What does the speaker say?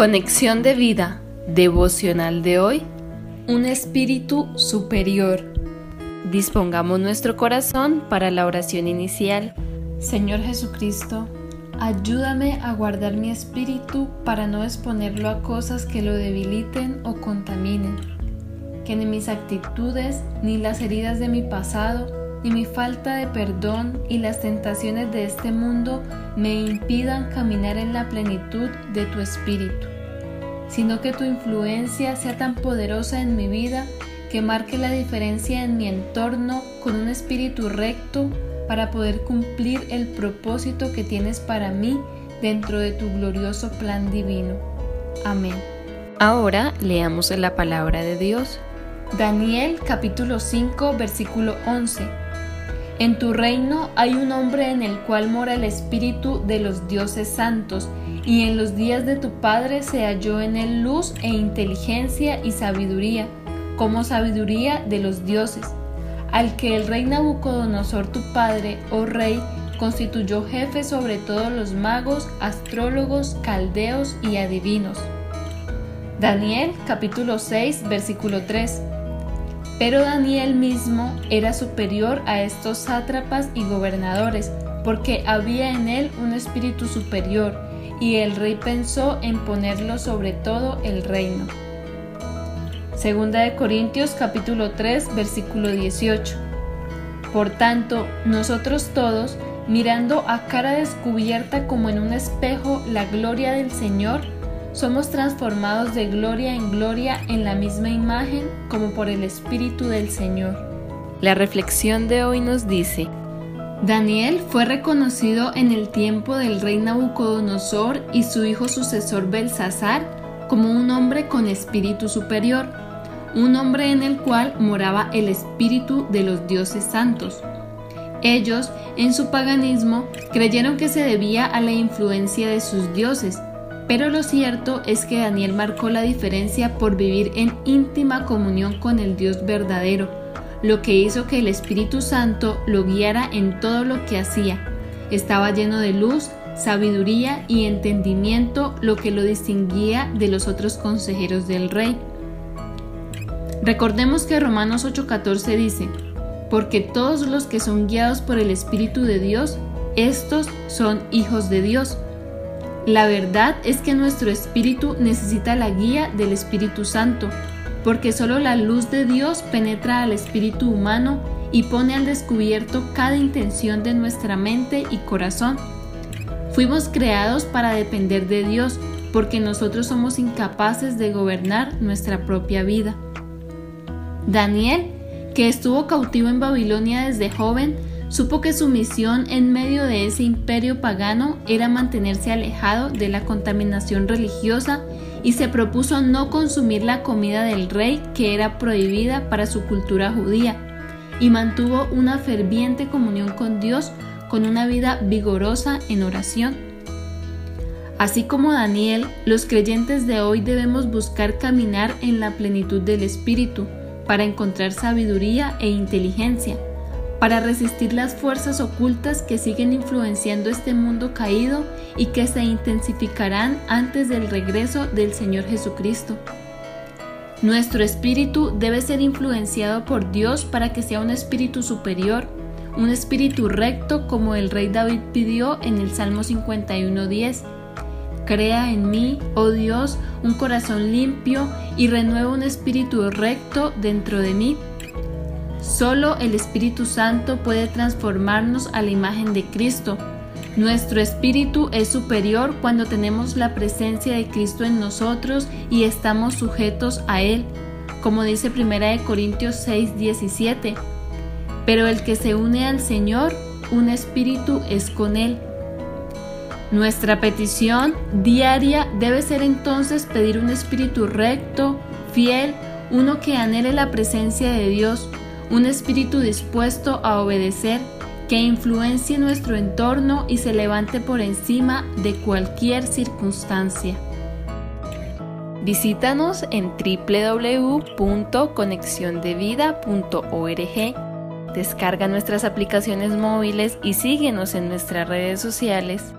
Conexión de vida devocional de hoy. Un espíritu superior. Dispongamos nuestro corazón para la oración inicial. Señor Jesucristo, ayúdame a guardar mi espíritu para no exponerlo a cosas que lo debiliten o contaminen. Que ni mis actitudes, ni las heridas de mi pasado, ni mi falta de perdón y las tentaciones de este mundo me impidan caminar en la plenitud de tu espíritu, sino que tu influencia sea tan poderosa en mi vida que marque la diferencia en mi entorno con un espíritu recto para poder cumplir el propósito que tienes para mí dentro de tu glorioso plan divino. Amén. Ahora leamos la palabra de Dios. Daniel capítulo 5 versículo 11 en tu reino hay un hombre en el cual mora el espíritu de los dioses santos, y en los días de tu Padre se halló en él luz e inteligencia y sabiduría, como sabiduría de los dioses, al que el rey Nabucodonosor tu Padre, oh rey, constituyó jefe sobre todos los magos, astrólogos, caldeos y adivinos. Daniel capítulo 6 versículo 3 pero Daniel mismo era superior a estos sátrapas y gobernadores, porque había en él un espíritu superior, y el rey pensó en ponerlo sobre todo el reino. Segunda de Corintios capítulo 3 versículo 18. Por tanto, nosotros todos, mirando a cara descubierta como en un espejo la gloria del Señor, somos transformados de gloria en gloria en la misma imagen como por el Espíritu del Señor. La reflexión de hoy nos dice, Daniel fue reconocido en el tiempo del rey Nabucodonosor y su hijo sucesor Belsasar como un hombre con espíritu superior, un hombre en el cual moraba el espíritu de los dioses santos. Ellos, en su paganismo, creyeron que se debía a la influencia de sus dioses, pero lo cierto es que Daniel marcó la diferencia por vivir en íntima comunión con el Dios verdadero, lo que hizo que el Espíritu Santo lo guiara en todo lo que hacía. Estaba lleno de luz, sabiduría y entendimiento, lo que lo distinguía de los otros consejeros del rey. Recordemos que Romanos 8:14 dice, porque todos los que son guiados por el Espíritu de Dios, estos son hijos de Dios. La verdad es que nuestro espíritu necesita la guía del Espíritu Santo, porque solo la luz de Dios penetra al espíritu humano y pone al descubierto cada intención de nuestra mente y corazón. Fuimos creados para depender de Dios, porque nosotros somos incapaces de gobernar nuestra propia vida. Daniel, que estuvo cautivo en Babilonia desde joven, Supo que su misión en medio de ese imperio pagano era mantenerse alejado de la contaminación religiosa y se propuso no consumir la comida del rey que era prohibida para su cultura judía, y mantuvo una ferviente comunión con Dios con una vida vigorosa en oración. Así como Daniel, los creyentes de hoy debemos buscar caminar en la plenitud del Espíritu para encontrar sabiduría e inteligencia para resistir las fuerzas ocultas que siguen influenciando este mundo caído y que se intensificarán antes del regreso del Señor Jesucristo. Nuestro espíritu debe ser influenciado por Dios para que sea un espíritu superior, un espíritu recto como el rey David pidió en el Salmo 51.10. Crea en mí, oh Dios, un corazón limpio y renueva un espíritu recto dentro de mí Solo el Espíritu Santo puede transformarnos a la imagen de Cristo. Nuestro espíritu es superior cuando tenemos la presencia de Cristo en nosotros y estamos sujetos a Él, como dice 1 Corintios 6, 17. Pero el que se une al Señor, un espíritu es con Él. Nuestra petición diaria debe ser entonces pedir un espíritu recto, fiel, uno que anhele la presencia de Dios, un espíritu dispuesto a obedecer que influencie nuestro entorno y se levante por encima de cualquier circunstancia. Visítanos en www.conexiondevida.org. Descarga nuestras aplicaciones móviles y síguenos en nuestras redes sociales